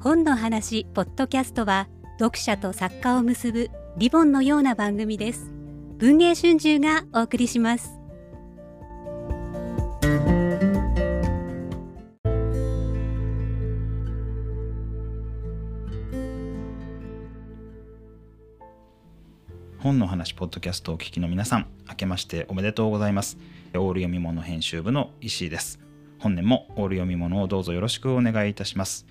本の話ポッドキャストは読者と作家を結ぶリボンのような番組です。文藝春秋がお送りします。本の話ポッドキャストをお聞きの皆さん明けましておめでとうございます。オール読み物編集部の石井です。本年もオール読み物をどうぞよろしくお願いいたします。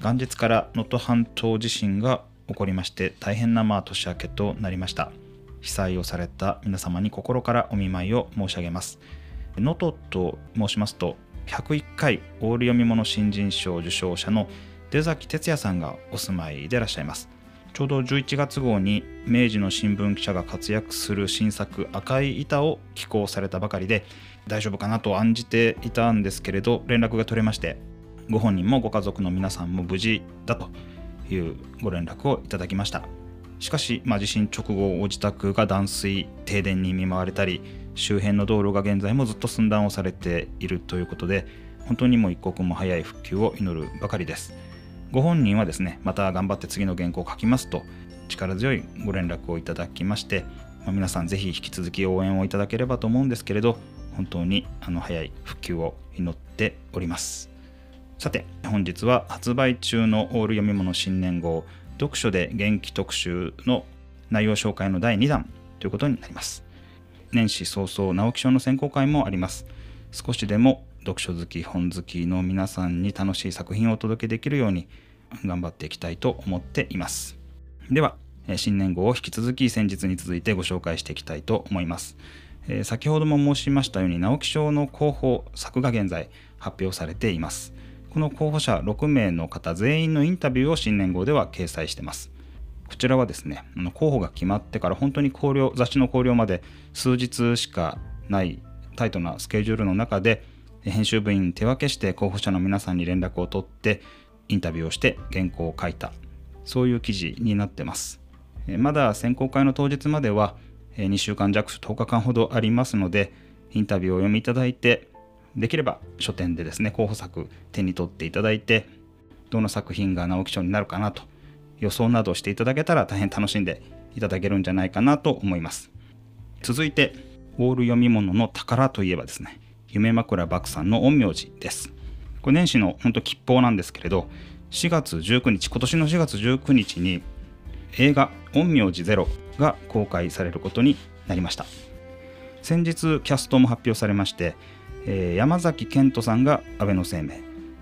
元日から能登半島地震が起こりまして大変なまあ年明けとなりました。被災をされた皆様に心からお見舞いを申し上げます。能登と申しますと101回オール読み物新人賞受賞者の出崎哲也さんがお住まいでいらっしゃいます。ちょうど11月号に明治の新聞記者が活躍する新作「赤い板」を寄稿されたばかりで大丈夫かなと案じていたんですけれど連絡が取れましてご本人もご家族の皆さんも無事だというご連絡をいただきました。しかし、まあ、地震直後ご自宅が断水停電に見舞われたり周辺の道路が現在もずっと寸断をされているということで本当にもう一刻も早い復旧を祈るばかりです。ご本人はですねまた頑張って次の原稿を書きますと力強いご連絡をいただきまして、まあ、皆さんぜひ引き続き応援をいただければと思うんですけれど本当にあの早い復旧を祈っております。さて本日は発売中のオール読み物新年号読書で元気特集の内容紹介の第2弾ということになります。年始早々直木賞の選考会もあります。少しでも読書好き本好きの皆さんに楽しい作品をお届けできるように頑張っていきたいと思っています。では新年号を引き続き先日に続いてご紹介していきたいと思います、え先ほども申しましたように直木賞の候補作が現在発表されています。この候補者6名の方全員のインタビューを新年号では掲載してます。こちらはですね候補が決まってから本当に考慮雑誌の考慮まで数日しかないタイトなスケジュールの中で編集部員に手分けして候補者の皆さんに連絡を取ってインタビューをして原稿を書いたそういう記事になってます。まだ選考会の当日までは2週間弱10日間ほどありますのでインタビューをお読みいただいてできれば書店でですね候補作手に取っていただいてどの作品が直木賞になるかなと予想などしていただけたら大変楽しんでいただけるんじゃないかなと思います。続いてオール読み物の宝といえばですね夢枕漠さんの陰陽師です。これ年始の本当吉報なんですけれど4月19日今年の4月19日に映画「陰陽師ゼロが公開されることになりました。先日キャストも発表されまして、えー、山崎賢人さんが安倍晴明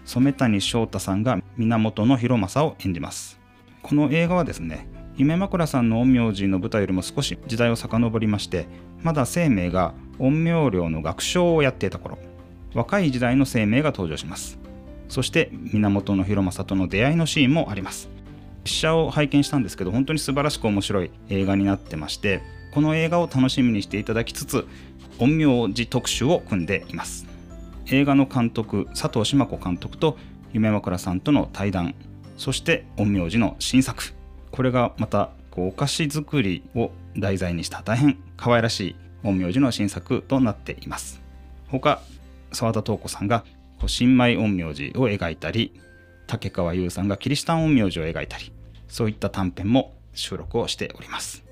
染谷翔太さんが源の広政を演じます。この映画はですね夢枕さんの陰陽師の舞台よりも少し時代を遡りましてまだ生命が陰陽寮の学章をやっていた頃若い時代の生命が登場します。そして源の広政との出会いのシーンもあります。試写を拝見したんですけど本当に素晴らしく面白い映画になってましてこの映画を楽しみにしていただきつつ陰陽師特集を組んでいます。映画の監督佐藤島子監督と夢枕さんとの対談そして陰陽師の新作。これがまたこうお菓子作りを題材にした大変可愛らしい陰陽師の新作となっています。他澤田東子さんが新米陰陽師を描いたり竹川優さんがキリシタン陰陽師を描いたりそういった短編も収録をしております。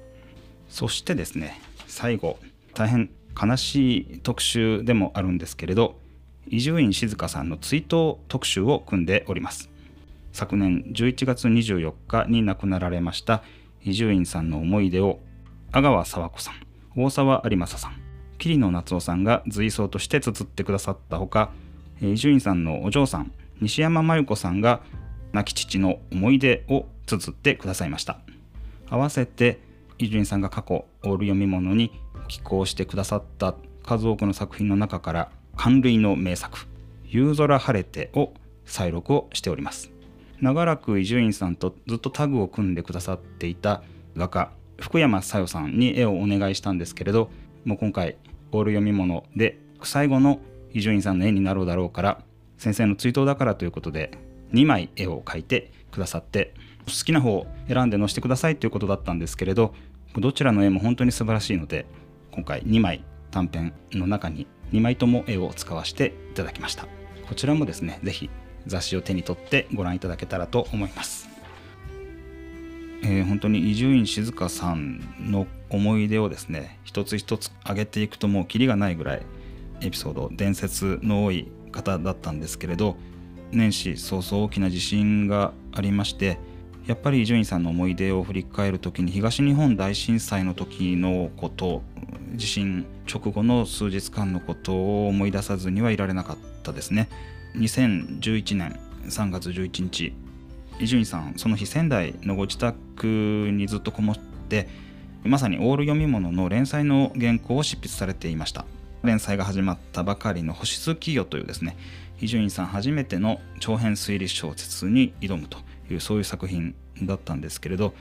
そしてですね最後大変悲しい特集でもあるんですけれど伊集院静香さんの追悼特集を組んでおります。昨年11月24日に亡くなられました伊集院さんの思い出を阿川佐和子さん大沢有正さん桐野夏夫さんが随想として綴ってくださったほか伊集院さんのお嬢さん西山真由子さんが亡き父の思い出を綴ってくださいました。合わせて伊集院さんが過去オール読み物に寄稿してくださった数多くの作品の中から寒類の名作「夕空晴れて」を再録をしております。長らく伊集院さんとずっとタグを組んでくださっていた画家福山小夜さんに絵をお願いしたんですけれどもう今回オール読み物で最後の伊集院さんの絵になろうだろうから先生の追悼だからということで2枚絵を描いてくださって好きな方を選んで載せてくださいということだったんですけれどどちらの絵も本当に素晴らしいので今回2枚短編の中に2枚とも絵を使わせていただきましたこちらもですね是非雑誌を手に取ってご覧いただけたらと思います。えー、本当に伊集院静香さんの思い出をですね一つ一つ上げていくともうキリがないぐらいエピソード伝説の多い方だったんですけれど年始早々大きな地震がありましてやっぱり伊集院さんの思い出を振り返る時に東日本大震災の時のこと地震直後の数日間のことを思い出さずにはいられなかったですね。2011年3月11日。伊集院さんその日仙台のご自宅にずっとこもってまさにオール読み物の連載の原稿を執筆されていました。連載が始まったばかりの「星月夜」というですね伊集院さん初めての長編推理小説に挑むというそういう作品だったんですけれど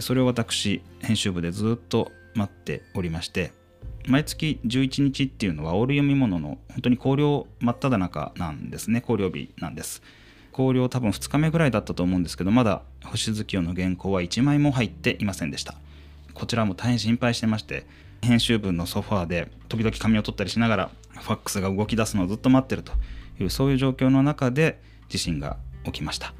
それを私編集部でずっと待っておりまして毎月11日っていうのはオール読み物の本当に考慮真っ只中なんですね。考慮日なんです。考慮多分2日目ぐらいだったと思うんですけどまだ星月夜の原稿は1枚も入っていませんでした。こちらも大変心配してまして編集部のソファーで時々紙を取ったりしながらファックスが動き出すのをずっと待ってるというそういう状況の中で地震が起きました。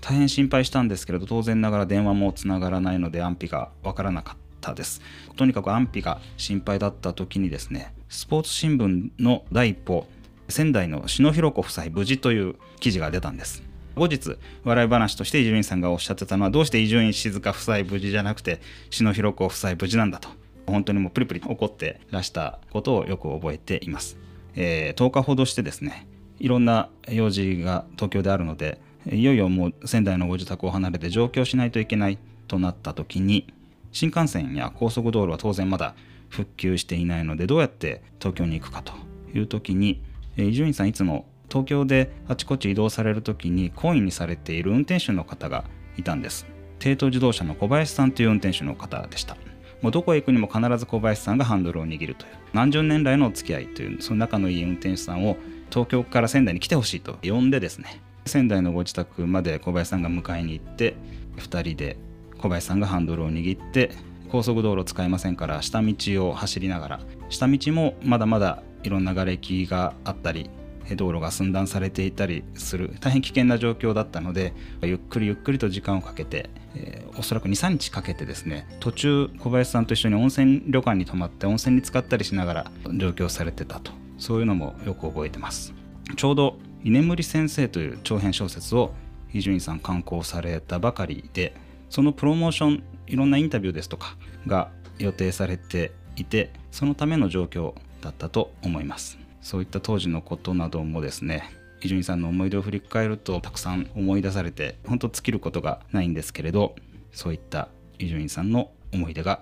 大変心配したんですけれど当然ながら電話もつながらないので安否がわからなかった。です。とにかく安否が心配だった時にですねスポーツ新聞の第一報仙台の篠弘子夫妻無事という記事が出たんです。後日笑い話として伊集院さんがおっしゃってたのはどうして伊集院静香夫妻無事じゃなくて篠弘子夫妻無事なんだと本当にもうプリプリ怒ってらしたことをよく覚えています、えー、10日ほどしてですねいろんな用事が東京であるのでいよいよもう仙台のご自宅を離れて上京しないといけないとなった時に新幹線や高速道路は当然まだ復旧していないのでどうやって東京に行くかという時に伊集院さんいつも東京であちこち移動される時に懇意にされている運転手の方がいたんです。帝都自動車の小林さんという運転手の方でした。もうどこへ行くにも必ず小林さんがハンドルを握るという何十年来のお付き合いというその仲のいい運転手さんを東京から仙台に来てほしいと呼んでですね。仙台のご自宅まで小林さんが迎えに行って2人で小林さんがハンドルを握って高速道路使えませんから下道を走りながら下道もまだまだいろんな瓦礫があったり道路が寸断されていたりする大変危険な状況だったのでゆっくりゆっくりと時間をかけて、えー、おそらく23日かけてですね途中小林さんと一緒に温泉旅館に泊まって温泉に浸かったりしながら上京されてたと。そういうのもよく覚えてます。ちょうど「居眠り先生」という長編小説を伊集院さん刊行されたばかりでそのプロモーションいろんなインタビューですとかが予定されていてそのための状況だったと思います。そういった当時のことなどもですね伊集院さんの思い出を振り返るとたくさん思い出されて本当尽きることがないんですけれどそういった伊集院さんの思い出が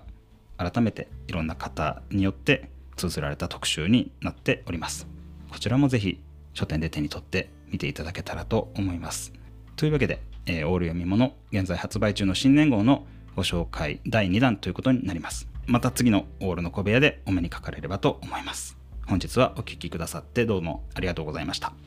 改めていろんな方によって綴られた特集になっております。こちらもぜひ書店で手に取って見ていただけたらと思います。というわけで、えー、オール読み物現在発売中の新年号のご紹介第2弾ということになります。また次のオールの小部屋でお目にかかれればと思います。本日はお聴きくださってどうもありがとうございました。